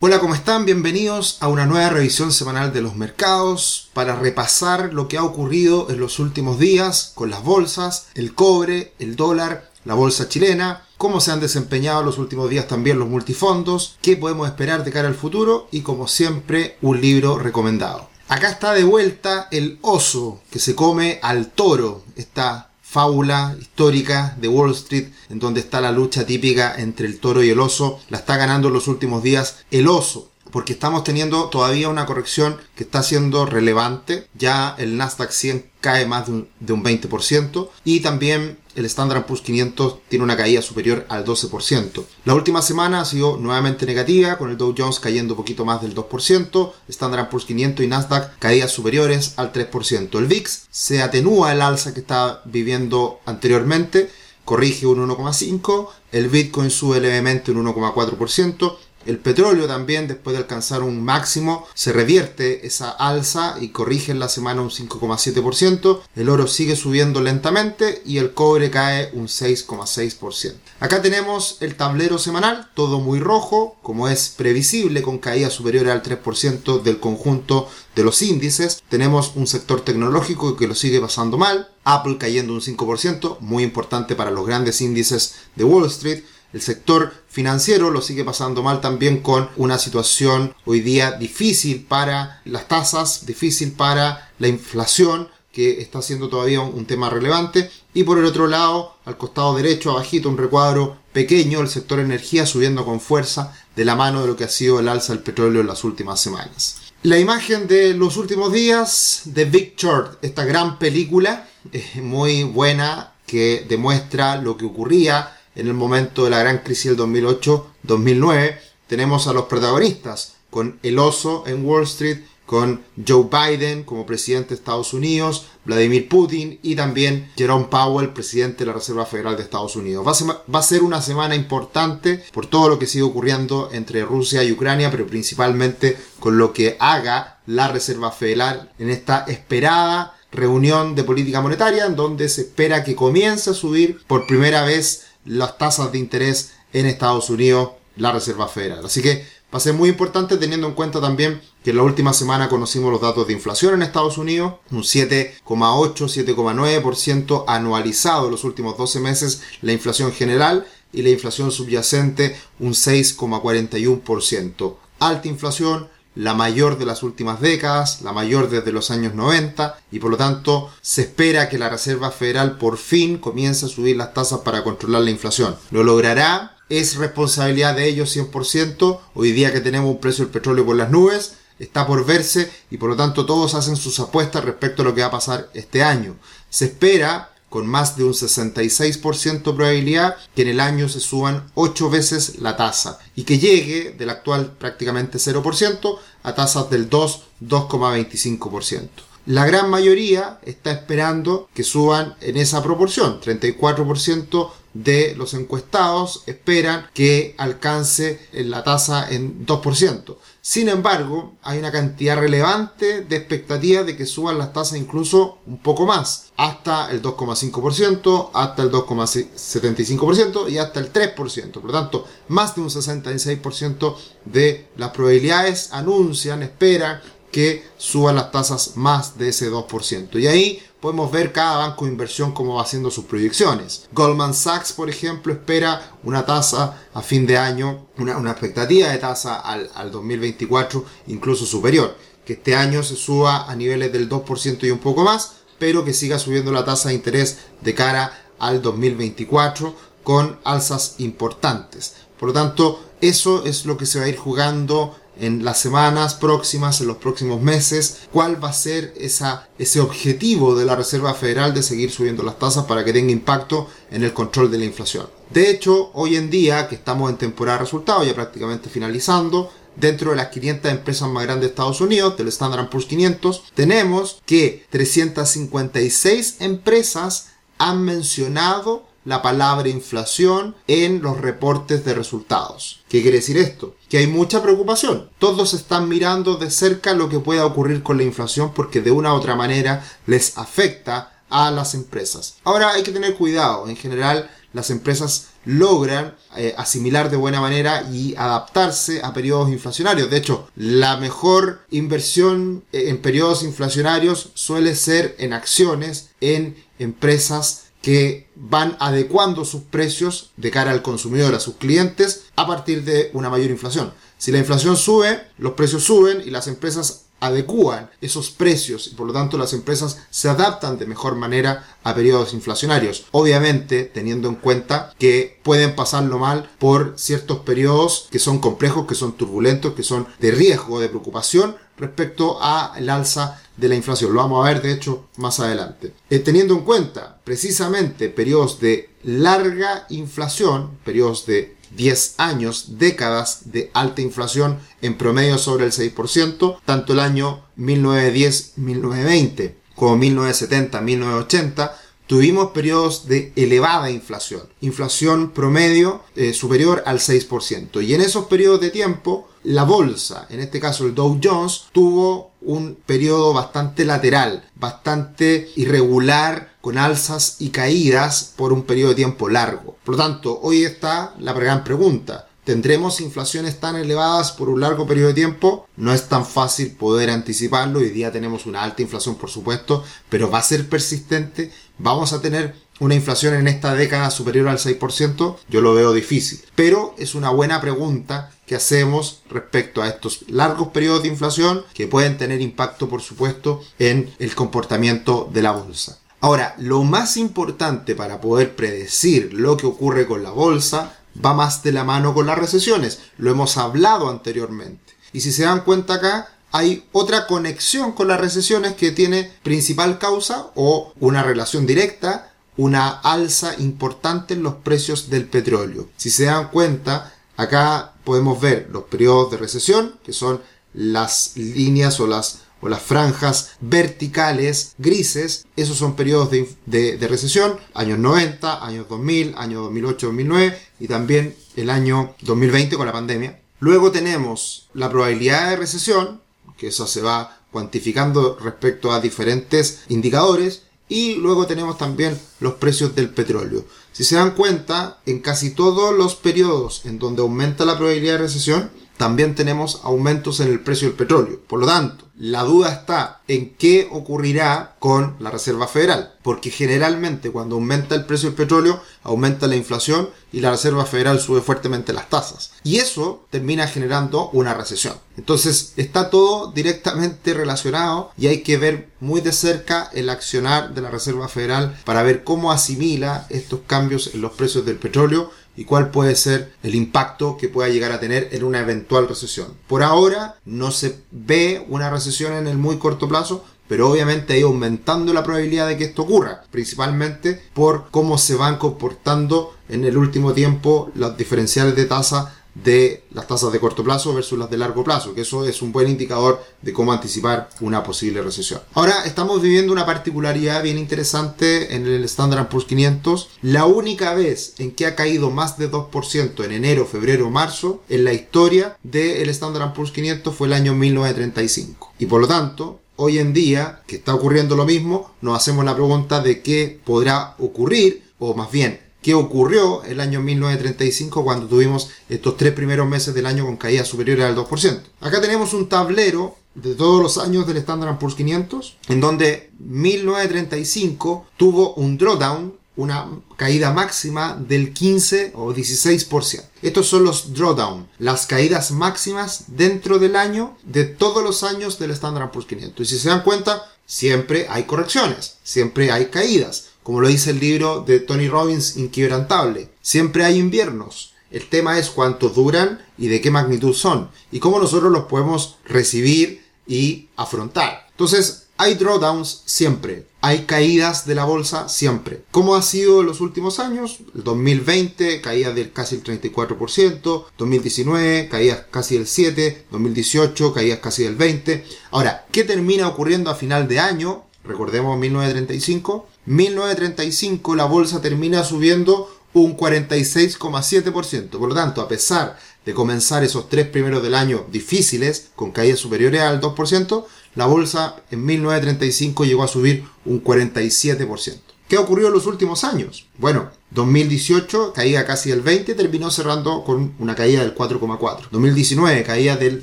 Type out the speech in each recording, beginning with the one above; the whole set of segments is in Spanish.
Hola, ¿cómo están? Bienvenidos a una nueva revisión semanal de los mercados para repasar lo que ha ocurrido en los últimos días con las bolsas, el cobre, el dólar, la bolsa chilena, cómo se han desempeñado los últimos días también los multifondos, qué podemos esperar de cara al futuro y como siempre un libro recomendado. Acá está de vuelta el oso que se come al toro, esta fábula histórica de Wall Street, en donde está la lucha típica entre el toro y el oso, la está ganando en los últimos días el oso porque estamos teniendo todavía una corrección que está siendo relevante. Ya el Nasdaq 100 cae más de un, de un 20% y también el Standard Poor's 500 tiene una caída superior al 12%. La última semana ha sido nuevamente negativa, con el Dow Jones cayendo un poquito más del 2%, Standard Poor's 500 y Nasdaq caídas superiores al 3%. El VIX se atenúa el alza que estaba viviendo anteriormente, corrige un 1,5%, el Bitcoin sube levemente un 1,4%, el petróleo también, después de alcanzar un máximo, se revierte esa alza y corrige en la semana un 5,7%. El oro sigue subiendo lentamente y el cobre cae un 6,6%. Acá tenemos el tablero semanal, todo muy rojo, como es previsible, con caída superior al 3% del conjunto de los índices. Tenemos un sector tecnológico que lo sigue pasando mal. Apple cayendo un 5%, muy importante para los grandes índices de Wall Street. El sector financiero lo sigue pasando mal también con una situación hoy día difícil para las tasas, difícil para la inflación, que está siendo todavía un, tema relevante. Y por el otro lado, al costado derecho, abajito, un recuadro pequeño, el sector energía subiendo con fuerza de la mano de lo que ha sido el alza del petróleo en las últimas semanas. La imagen de los últimos días de Big Short, esta gran película, es muy buena que demuestra lo que ocurría en el momento de la gran crisis del 2008-2009, tenemos a los protagonistas, con el oso en Wall Street, con Joe Biden como presidente de Estados Unidos, Vladimir Putin y también Jerome Powell, presidente de la Reserva Federal de Estados Unidos. Va a, ser, una semana importante por todo lo que sigue ocurriendo entre Rusia y Ucrania, pero principalmente con lo que haga la Reserva Federal en esta esperada reunión de política monetaria, en donde se espera que comience a subir por primera vez las tasas de interés en Estados Unidos, la Reserva Federal. Así que va a ser muy importante teniendo en cuenta también que en la última semana conocimos los datos de inflación en Estados Unidos, un 7,8, 7,9% anualizado en los últimos 12 meses la inflación general y la inflación subyacente un 6,41%. Alta inflación, la mayor de las últimas décadas, la mayor desde los años 90 y por lo tanto se espera que la Reserva Federal por fin comience a subir las tasas para controlar la inflación. ¿Lo logrará? ¿Es responsabilidad de ellos 100%? Hoy día que tenemos un precio del petróleo por las nubes, está por verse y por lo tanto todos hacen sus apuestas respecto a lo que va a pasar este año. Se espera con más de un 66% de probabilidad que en el año se suban 8 veces la tasa y que llegue del actual prácticamente 0% a tasas del 2, 2,25%. La gran mayoría está esperando que suban en esa proporción, 34% de los encuestados esperan que alcance la tasa en 2%. Sin embargo, hay una cantidad relevante de expectativas de que suban las tasas incluso un poco más, hasta el 2,5%, hasta el 2,75% y hasta el 3%. Por lo tanto, más de un 66% de las probabilidades anuncian, esperan que suban las tasas más de ese 2%. Y ahí podemos ver cada banco de inversión cómo va haciendo sus proyecciones. Goldman Sachs, por ejemplo, espera una tasa a fin de año, una, expectativa de tasa al, al 2024 incluso superior. Que este año se suba a niveles del 2% y un poco más, pero que siga subiendo la tasa de interés de cara al 2024 con alzas importantes. Por lo tanto, eso es lo que se va a ir jugando en las semanas próximas, en los próximos meses, cuál va a ser esa, ese objetivo de la Reserva Federal de seguir subiendo las tasas para que tenga impacto en el control de la inflación. De hecho, hoy en día, que estamos en temporada de resultados, ya prácticamente finalizando, dentro de las 500 empresas más grandes de Estados Unidos, del Standard Poor's 500, tenemos que 356 empresas han mencionado la palabra inflación en los reportes de resultados. ¿Qué quiere decir esto? Que hay mucha preocupación. Todos están mirando de cerca lo que pueda ocurrir con la inflación porque de una u otra manera les afecta a las empresas. Ahora hay que tener cuidado. En general, las empresas logran eh, asimilar de buena manera y adaptarse a periodos inflacionarios. De hecho, la mejor inversión eh, en periodos inflacionarios suele ser en acciones, en empresas que van adecuando sus precios de cara al consumidor, a sus clientes, a partir de una mayor inflación. Si la inflación sube, los precios suben y las empresas adecúan esos precios y por lo tanto las empresas se adaptan de mejor manera a periodos inflacionarios. Obviamente teniendo en cuenta que pueden pasarlo mal por ciertos periodos que son complejos, que son turbulentos, que son de riesgo, de preocupación respecto al alza de la inflación. Lo vamos a ver de hecho más adelante. Eh, teniendo en cuenta precisamente periodos de larga inflación, periodos de 10 años, décadas de alta inflación en promedio sobre el 6%, tanto el año 1910-1920 como 1970-1980, tuvimos periodos de elevada inflación, inflación promedio eh, superior al 6%. Y en esos periodos de tiempo, la bolsa, en este caso el Dow Jones, tuvo un periodo bastante lateral, bastante irregular, con alzas y caídas por un periodo de tiempo largo. Por lo tanto, hoy está la gran pregunta. ¿Tendremos inflaciones tan elevadas por un largo periodo de tiempo? No es tan fácil poder anticiparlo. Hoy día tenemos una alta inflación, por supuesto, pero va a ser persistente. Vamos a tener una inflación en esta década superior al 6%, yo lo veo difícil. Pero es una buena pregunta que hacemos respecto a estos largos periodos de inflación que pueden tener impacto, por supuesto, en el comportamiento de la bolsa. Ahora, lo más importante para poder predecir lo que ocurre con la bolsa va más de la mano con las recesiones. Lo hemos hablado anteriormente. Y si se dan cuenta acá, hay otra conexión con las recesiones que tiene principal causa o una relación directa, una alza importante en los precios del petróleo. Si se dan cuenta, acá podemos ver los periodos de recesión, que son las líneas o las o las franjas verticales grises, esos son periodos de, recesión, años 90, años 2000, año 2008, 2009 y también el año 2020 con la pandemia. Luego tenemos la probabilidad de recesión, que eso se va cuantificando respecto a diferentes indicadores, y luego tenemos también los precios del petróleo. Si se dan cuenta, en casi todos los periodos en donde aumenta la probabilidad de recesión, también tenemos aumentos en el precio del petróleo. Por lo tanto, la duda está en qué ocurrirá con la Reserva Federal, porque generalmente cuando aumenta el precio del petróleo, aumenta la inflación y la Reserva Federal sube fuertemente las tasas. Y eso termina generando una recesión. Entonces está todo directamente relacionado y hay que ver muy de cerca el accionar de la Reserva Federal para ver cómo asimila estos cambios en los precios del petróleo y cuál puede ser el impacto que pueda llegar a tener en una eventual recesión. Por ahora no se ve una recesión en el muy corto plazo, pero obviamente ha ido aumentando la probabilidad de que esto ocurra, principalmente por cómo se van comportando en el último tiempo los diferenciales de tasa de las tasas de corto plazo versus las de largo plazo, que eso es un buen indicador de cómo anticipar una posible recesión. Ahora estamos viviendo una particularidad bien interesante en el Standard Poor's 500. La única vez en que ha caído más de 2% en enero, febrero, marzo en la historia del Standard Poor's 500 fue el año 1935. Y por lo tanto, hoy en día, que está ocurriendo lo mismo, nos hacemos la pregunta de qué podrá ocurrir, o más bien, qué ocurrió el año 1935 cuando tuvimos estos tres primeros meses del año con caídas superiores al 2%. Acá tenemos un tablero de todos los años del Standard Poor's 500, en donde 1935 tuvo un drawdown, una caída máxima del 15 o 16%. Estos son los drawdown, las caídas máximas dentro del año de todos los años del Standard Poor's 500. Y si se dan cuenta, siempre hay correcciones, siempre hay caídas como lo dice el libro de Tony Robbins, Inquebrantable. Siempre hay inviernos. El tema es cuántos duran y de qué magnitud son y cómo nosotros los podemos recibir y afrontar. Entonces, hay drawdowns siempre, hay caídas de la bolsa siempre. ¿Cómo ha sido en los últimos años? El 2020 caída del casi el 34%, 2019 caídas casi del 7%, 2018 caídas casi del 20%. Ahora, ¿qué termina ocurriendo a final de año? Recordemos 1935, 1935 la bolsa termina subiendo un 46,7%. Por lo tanto, a pesar de comenzar esos tres primeros del año difíciles, con caídas superiores al 2%, la bolsa en 1935 llegó a subir un 47%. ¿Qué ocurrió en los últimos años? Bueno, 2018 caía casi del 20, terminó cerrando con una caída del 4,4. 2019 caía del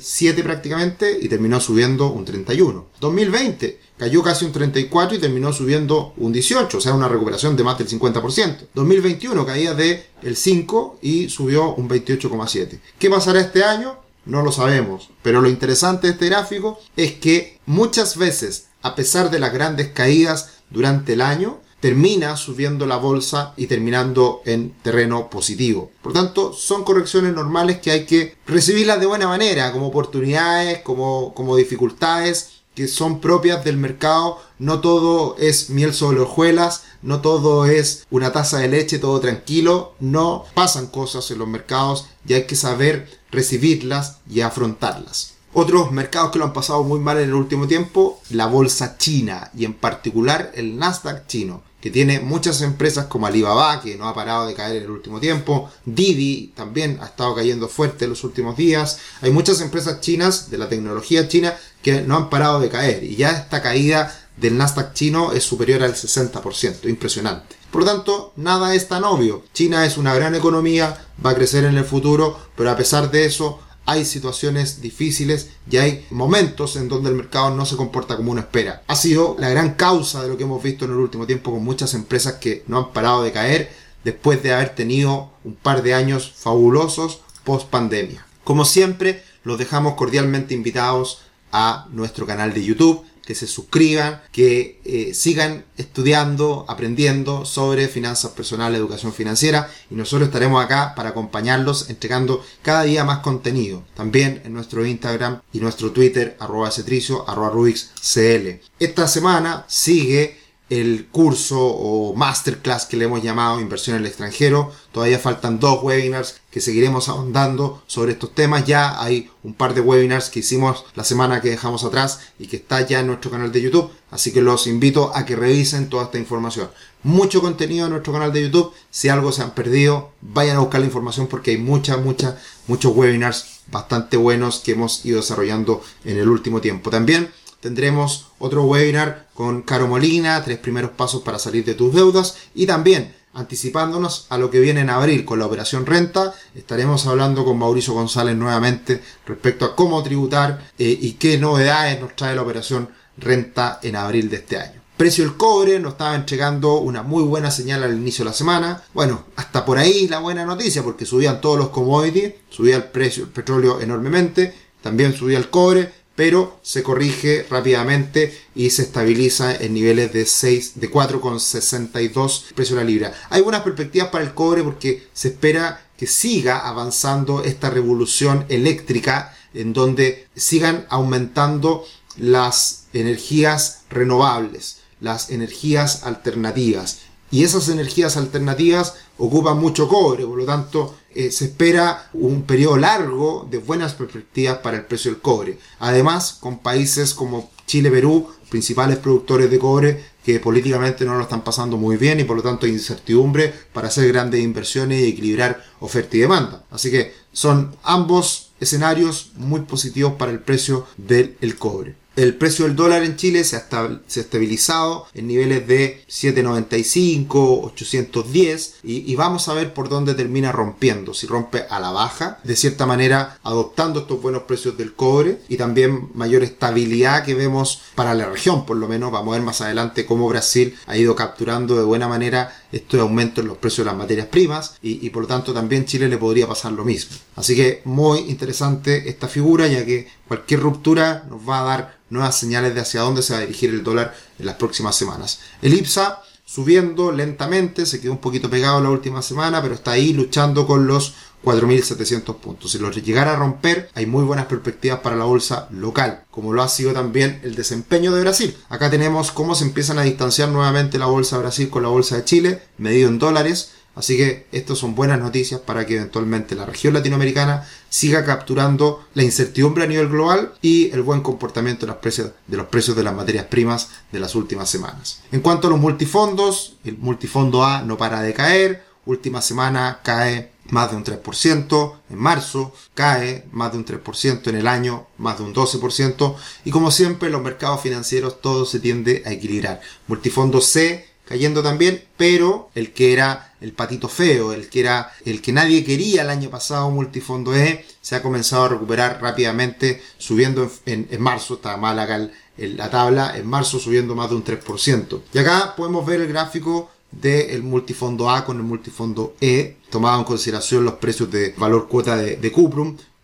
7 prácticamente y terminó subiendo un 31. 2020 cayó casi un 34 y terminó subiendo un 18, o sea, una recuperación de más del 50%. 2021 caía de el 5 y subió un 28,7. ¿Qué pasará este año? No lo sabemos, pero lo interesante de este gráfico es que muchas veces, a pesar de las grandes caídas durante el año, termina subiendo la bolsa y terminando en terreno positivo. Por tanto, son correcciones normales que hay que recibirlas de buena manera, como oportunidades, como, como dificultades que son propias del mercado. No todo es miel sobre hojuelas, no todo es una taza de leche, todo tranquilo. No pasan cosas en los mercados y hay que saber recibirlas y afrontarlas. Otros mercados que lo han pasado muy mal en el último tiempo, la bolsa china y en particular el Nasdaq chino que tiene muchas empresas como Alibaba, que no ha parado de caer en el último tiempo, Didi también ha estado cayendo fuerte en los últimos días, hay muchas empresas chinas de la tecnología china que no han parado de caer y ya esta caída del Nasdaq chino es superior al 60%, impresionante. Por lo tanto, nada es tan obvio. China es una gran economía, va a crecer en el futuro, pero a pesar de eso, hay situaciones difíciles y hay momentos en donde el mercado no se comporta como uno espera. Ha sido la gran causa de lo que hemos visto en el último tiempo con muchas empresas que no han parado de caer después de haber tenido un par de años fabulosos post pandemia. Como siempre, los dejamos cordialmente invitados a nuestro canal de YouTube que se suscriban, que eh, sigan estudiando, aprendiendo sobre finanzas personales, educación financiera y nosotros estaremos acá para acompañarlos entregando cada día más contenido. También en nuestro Instagram y nuestro Twitter arroba cetricio arroba cl. Esta semana sigue el curso o masterclass que le hemos llamado Inversión en el extranjero. Todavía faltan dos webinars que seguiremos ahondando sobre estos temas. Ya hay un par de webinars que hicimos la semana que dejamos atrás y que está ya en nuestro canal de YouTube. Así que los invito a que revisen toda esta información. Mucho contenido en nuestro canal de YouTube. Si algo se han perdido, vayan a buscar la información porque hay muchas, muchas, muchos webinars bastante buenos que hemos ido desarrollando en el último tiempo. También tendremos otro webinar con Caro Molina, tres primeros pasos para salir de tus deudas y también anticipándonos a lo que viene en abril con la operación renta, estaremos hablando con Mauricio González nuevamente respecto a cómo tributar eh, y qué novedades nos trae la operación renta en abril de este año. Precio del cobre nos estaba entregando una muy buena señal al inicio de la semana. Bueno, hasta por ahí la buena noticia porque subían todos los commodities, subía el precio del petróleo enormemente, también subía el cobre, pero se corrige rápidamente y se estabiliza en niveles de 6, de 4,62 precio la libra. Hay buenas perspectivas para el cobre porque se espera que siga avanzando esta revolución eléctrica en donde sigan aumentando las energías renovables, las energías alternativas. Y esas energías alternativas ocupan mucho cobre, por lo tanto eh, se espera un periodo largo de buenas perspectivas para el precio del cobre. Además, con países como Chile, Perú, principales productores de cobre, que políticamente no lo están pasando muy bien y por lo tanto hay incertidumbre para hacer grandes inversiones y equilibrar oferta y demanda. Así que son ambos escenarios muy positivos para el precio del cobre. El precio del dólar en Chile se ha, estabilizado en niveles de 7.95, 810 y, vamos a ver por dónde termina rompiendo. Si rompe a la baja, de cierta manera adoptando estos buenos precios del cobre y también mayor estabilidad que vemos para la región, por lo menos vamos a ver más adelante cómo Brasil ha ido capturando de buena manera estos aumentos en los precios de las materias primas y, y por lo tanto también Chile le podría pasar lo mismo. Así que muy interesante esta figura ya que cualquier ruptura nos va a dar nuevas señales de hacia dónde se va a dirigir el dólar en las próximas semanas. El IPSA subiendo lentamente, se quedó un poquito pegado la última semana, pero está ahí luchando con los 4.700 puntos. Si los llegara a romper, hay muy buenas perspectivas para la bolsa local, como lo ha sido también el desempeño de Brasil. Acá tenemos cómo se empiezan a distanciar nuevamente la bolsa de Brasil con la bolsa de Chile, medido en dólares. Así que estas son buenas noticias para que eventualmente la región latinoamericana siga capturando la incertidumbre a nivel global y el buen comportamiento de los precios de, los precios de las materias primas de las últimas semanas. En cuanto a los multifondos, el multifondo A no para de caer, última semana cae más de un 3%, en marzo cae más de un 3%, en el año más de un 12%, y como siempre los mercados financieros todo se tiende a equilibrar. Multifondo C cayendo también, pero el que era el patito feo, el que era el que nadie quería el año pasado, Multifondo E, se ha comenzado a recuperar rápidamente, subiendo en, marzo, está mal acá la tabla, en marzo subiendo más de un 3%. Y acá podemos ver el gráfico del multifondo A con el multifondo E, tomado en consideración los precios de valor cuota de, de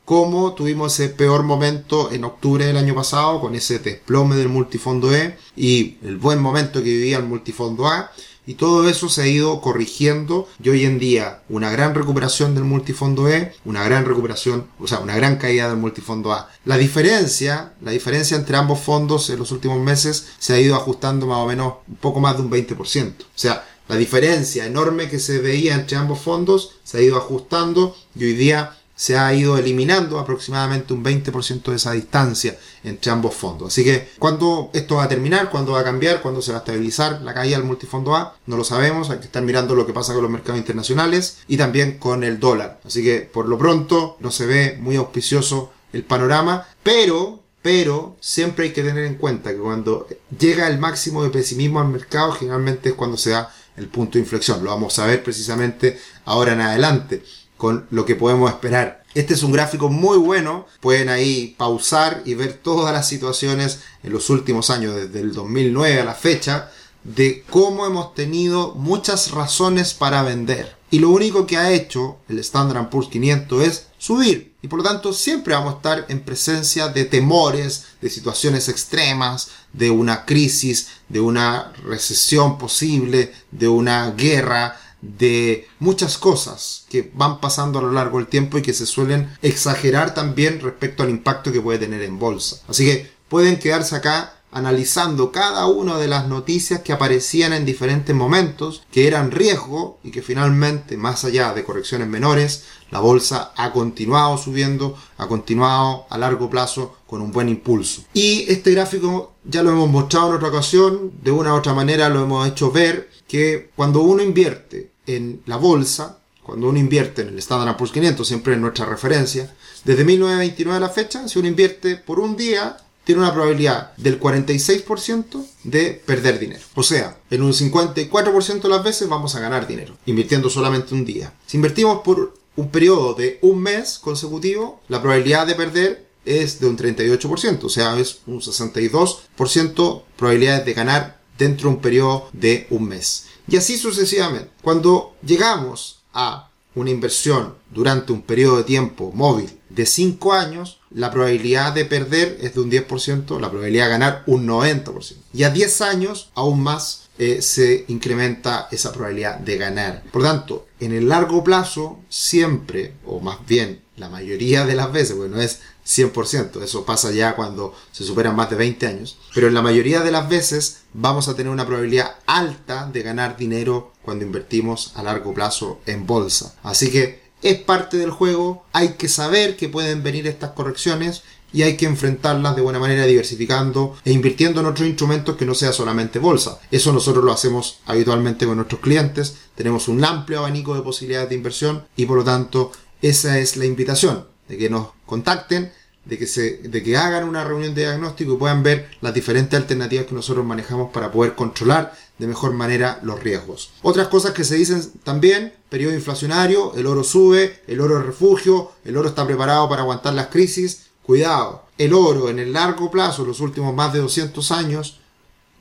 como tuvimos ese peor momento en octubre del año pasado con ese desplome del multifondo E y el buen momento que vivía el multifondo A y todo eso se ha ido corrigiendo y hoy en día una gran recuperación del multifondo E, una gran recuperación, o sea, una gran caída del multifondo A. La diferencia, la diferencia entre ambos fondos en los últimos meses se ha ido ajustando más o menos un poco más de un 20%. O sea, la diferencia enorme que se veía entre ambos fondos se ha ido ajustando y hoy día se ha ido eliminando aproximadamente un 20% de esa distancia entre ambos fondos. Así que, ¿cuándo esto va a terminar? ¿Cuándo va a cambiar? ¿Cuándo se va a estabilizar la caída del multifondo A? No lo sabemos, hay que estar mirando lo que pasa con los mercados internacionales y también con el dólar. Así que, por lo pronto, no se ve muy auspicioso el panorama, pero pero siempre hay que tener en cuenta que cuando llega el máximo de pesimismo al mercado, generalmente es cuando se da el punto de inflexión. Lo vamos a ver precisamente ahora en adelante con lo que podemos esperar. Este es un gráfico muy bueno, pueden ahí pausar y ver todas las situaciones en los últimos años, desde el 2009 a la fecha, de cómo hemos tenido muchas razones para vender. Y lo único que ha hecho el Standard Poor's 500 es subir. Y por lo tanto siempre vamos a estar en presencia de temores, de situaciones extremas, de una crisis, de una recesión posible, de una guerra, de muchas cosas que van pasando a lo largo del tiempo y que se suelen exagerar también respecto al impacto que puede tener en bolsa. Así que pueden quedarse acá analizando cada una de las noticias que aparecían en diferentes momentos, que eran riesgo y que finalmente, más allá de correcciones menores, la bolsa ha continuado subiendo, ha continuado a largo plazo con un buen impulso. Y este gráfico ya lo hemos mostrado en otra ocasión, de una u otra manera lo hemos hecho ver, que cuando uno invierte en la bolsa, cuando uno invierte en el Standard Poor's 500, siempre en nuestra referencia, desde 1929 a la fecha, si uno invierte por un día, tiene una probabilidad del 46% de perder dinero. O sea, en un 54% de las veces vamos a ganar dinero, invirtiendo solamente un día. Si invertimos por un periodo de un mes consecutivo, la probabilidad de perder es de un 38%, o sea, es un 62% probabilidades de ganar dentro de un periodo de un mes. Y así sucesivamente. Cuando llegamos a una inversión durante un periodo de tiempo móvil de 5 años, la probabilidad de perder es de un 10%, la probabilidad de ganar un 90%. Y a 10 años, aún más, eh, se incrementa esa probabilidad de ganar. Por tanto, en el largo plazo, siempre, o más bien la mayoría de las veces, bueno, es 100%, eso pasa ya cuando se superan más de 20 años, pero en la mayoría de las veces vamos a tener una probabilidad alta de ganar dinero cuando invertimos a largo plazo en bolsa. Así que es parte del juego, hay que saber que pueden venir estas correcciones y hay que enfrentarlas de buena manera diversificando e invirtiendo en otros instrumentos que no sea solamente bolsa. Eso nosotros lo hacemos habitualmente con nuestros clientes, tenemos un amplio abanico de posibilidades de inversión y por lo tanto esa es la invitación de que nos contacten, de que, se, de que hagan una reunión de diagnóstico y puedan ver las diferentes alternativas que nosotros manejamos para poder controlar de mejor manera los riesgos. Otras cosas que se dicen también, periodo inflacionario, el oro sube, el oro es refugio, el oro está preparado para aguantar las crisis. Cuidado, el oro en el largo plazo, los últimos más de 200 años,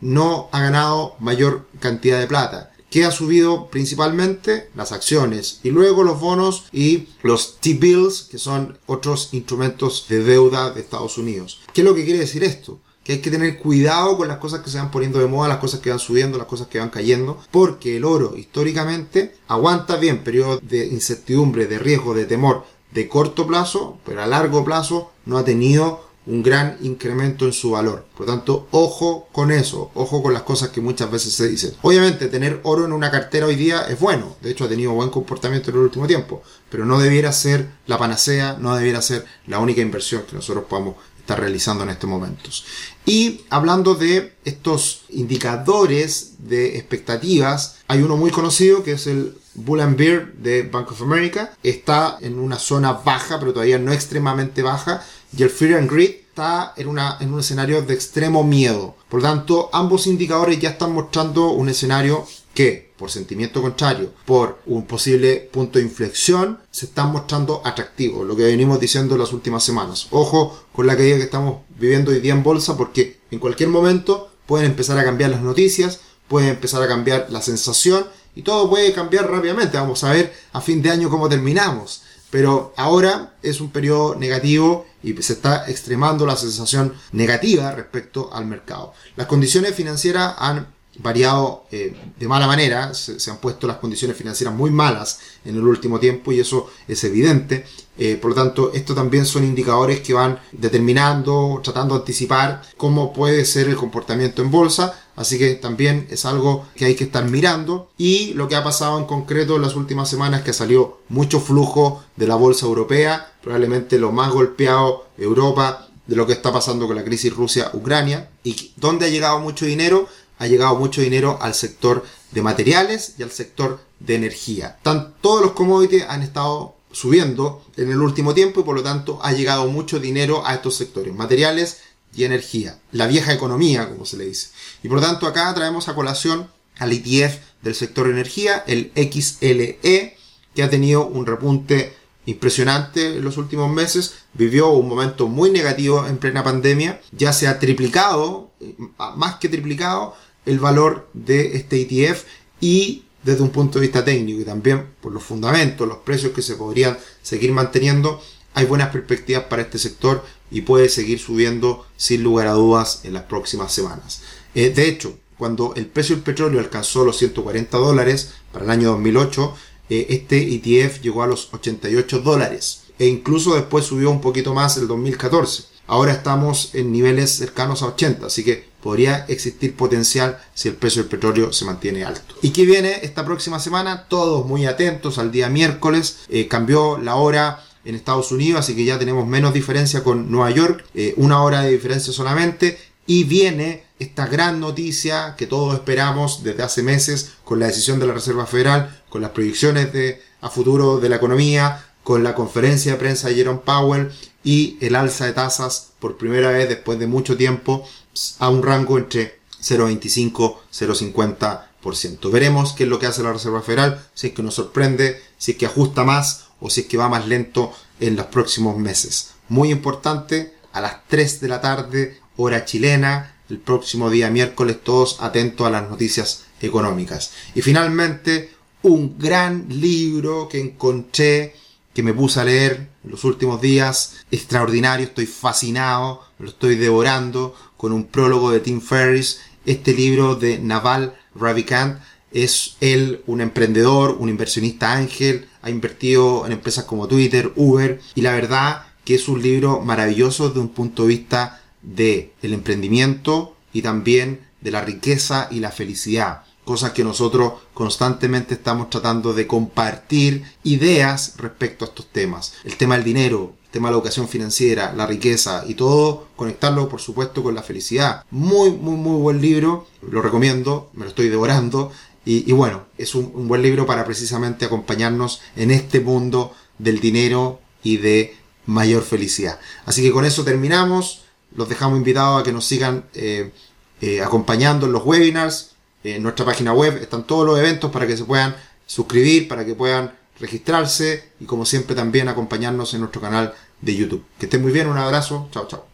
no ha ganado mayor cantidad de plata que ha subido principalmente las acciones y luego los bonos y los T-bills, que son otros instrumentos de deuda de Estados Unidos. ¿Qué es lo que quiere decir esto? Que hay que tener cuidado con las cosas que se van poniendo de moda, las cosas que van subiendo, las cosas que van cayendo, porque el oro históricamente aguanta bien periodos de incertidumbre, de riesgo, de temor de corto plazo, pero a largo plazo no ha tenido un gran incremento en su valor. Por lo tanto, ojo con eso, ojo con las cosas que muchas veces se dicen. Obviamente, tener oro en una cartera hoy día es bueno, de hecho ha tenido buen comportamiento en el último tiempo, pero no debiera ser la panacea, no debiera ser la única inversión que nosotros podamos estar realizando en estos momentos. Y hablando de estos indicadores de expectativas, hay uno muy conocido que es el Bull and Bear de Bank of America. Está en una zona baja, pero todavía no extremadamente baja y el Fear and Greed está en, una, en un escenario de extremo miedo. Por lo tanto, ambos indicadores ya están mostrando un escenario que, por sentimiento contrario, por un posible punto de inflexión, se están mostrando atractivos, lo que venimos diciendo en las últimas semanas. Ojo con la caída que estamos viviendo hoy día en bolsa, porque en cualquier momento pueden empezar a cambiar las noticias, puede empezar a cambiar la sensación y todo puede cambiar rápidamente. Vamos a ver a fin de año cómo terminamos. Pero ahora es un periodo negativo y se está extremando la sensación negativa respecto al mercado. Las condiciones financieras han variado eh, de mala manera, se, han puesto las condiciones financieras muy malas en el último tiempo y eso es evidente. Eh, por lo tanto, estos también son indicadores que van determinando, tratando de anticipar cómo puede ser el comportamiento en bolsa. Así que también es algo que hay que estar mirando. Y lo que ha pasado en concreto en las últimas semanas es que salió mucho flujo de la bolsa europea, probablemente lo más golpeado Europa de lo que está pasando con la crisis Rusia-Ucrania. ¿Y dónde ha llegado mucho dinero? Ha llegado mucho dinero al sector de materiales y al sector de energía. todos los commodities han estado subiendo en el último tiempo y por lo tanto ha llegado mucho dinero a estos sectores, materiales y energía, la vieja economía como se le dice. Y por lo tanto acá traemos a colación al ETF del sector energía, el XLE, que ha tenido un repunte impresionante en los últimos meses, vivió un momento muy negativo en plena pandemia, ya se ha triplicado, más que triplicado, el valor de este ETF y desde un punto de vista técnico y también por los fundamentos, los precios que se podrían seguir manteniendo, hay buenas perspectivas para este sector y puede seguir subiendo sin lugar a dudas en las próximas semanas. Eh, de hecho, cuando el precio del petróleo alcanzó los 140 dólares para el año 2008, eh, este ETF llegó a los 88 dólares e incluso después subió un poquito más el 2014. Ahora estamos en niveles cercanos a 80, así que podría existir potencial si el precio del petróleo se mantiene alto. ¿Y qué viene esta próxima semana? Todos muy atentos al día miércoles. Eh, cambió la hora en Estados Unidos, así que ya tenemos menos diferencia con Nueva York, eh, una hora de diferencia solamente. Y viene esta gran noticia que todos esperamos desde hace meses con la decisión de la Reserva Federal, con las proyecciones de, a futuro de la economía, con la conferencia de prensa de Jerome Powell y el alza de tasas por primera vez después de mucho tiempo a un rango entre 0,25 0,50%. Veremos qué es lo que hace la Reserva Federal, si es que nos sorprende, si es que ajusta más o si es que va más lento en los próximos meses. Muy importante, a las 3 de la tarde, hora chilena, el próximo día miércoles, todos atentos a las noticias económicas. Y finalmente, un gran libro que encontré que me puse a leer los últimos días. Extraordinario, estoy fascinado, lo estoy devorando con un prólogo de Tim Ferriss. Este libro de Naval Ravikant es él un emprendedor, un inversionista ángel, ha invertido en empresas como Twitter, Uber y la verdad que es un libro maravilloso desde un punto de vista de el emprendimiento y también de la riqueza y la felicidad cosas que nosotros constantemente estamos tratando de compartir ideas respecto a estos temas. El tema del dinero, el tema de la educación financiera, la riqueza y todo, conectarlo por supuesto con la felicidad. Muy, muy, muy buen libro, lo recomiendo, me lo estoy devorando y, bueno, es un, buen libro para precisamente acompañarnos en este mundo del dinero y de mayor felicidad. Así que con eso terminamos, los dejamos invitados a que nos sigan eh, eh, acompañando en los webinars, en nuestra página web están todos los eventos para que se puedan suscribir, para que puedan registrarse y como siempre también acompañarnos en nuestro canal de YouTube. Que estén muy bien, un abrazo, chao chao.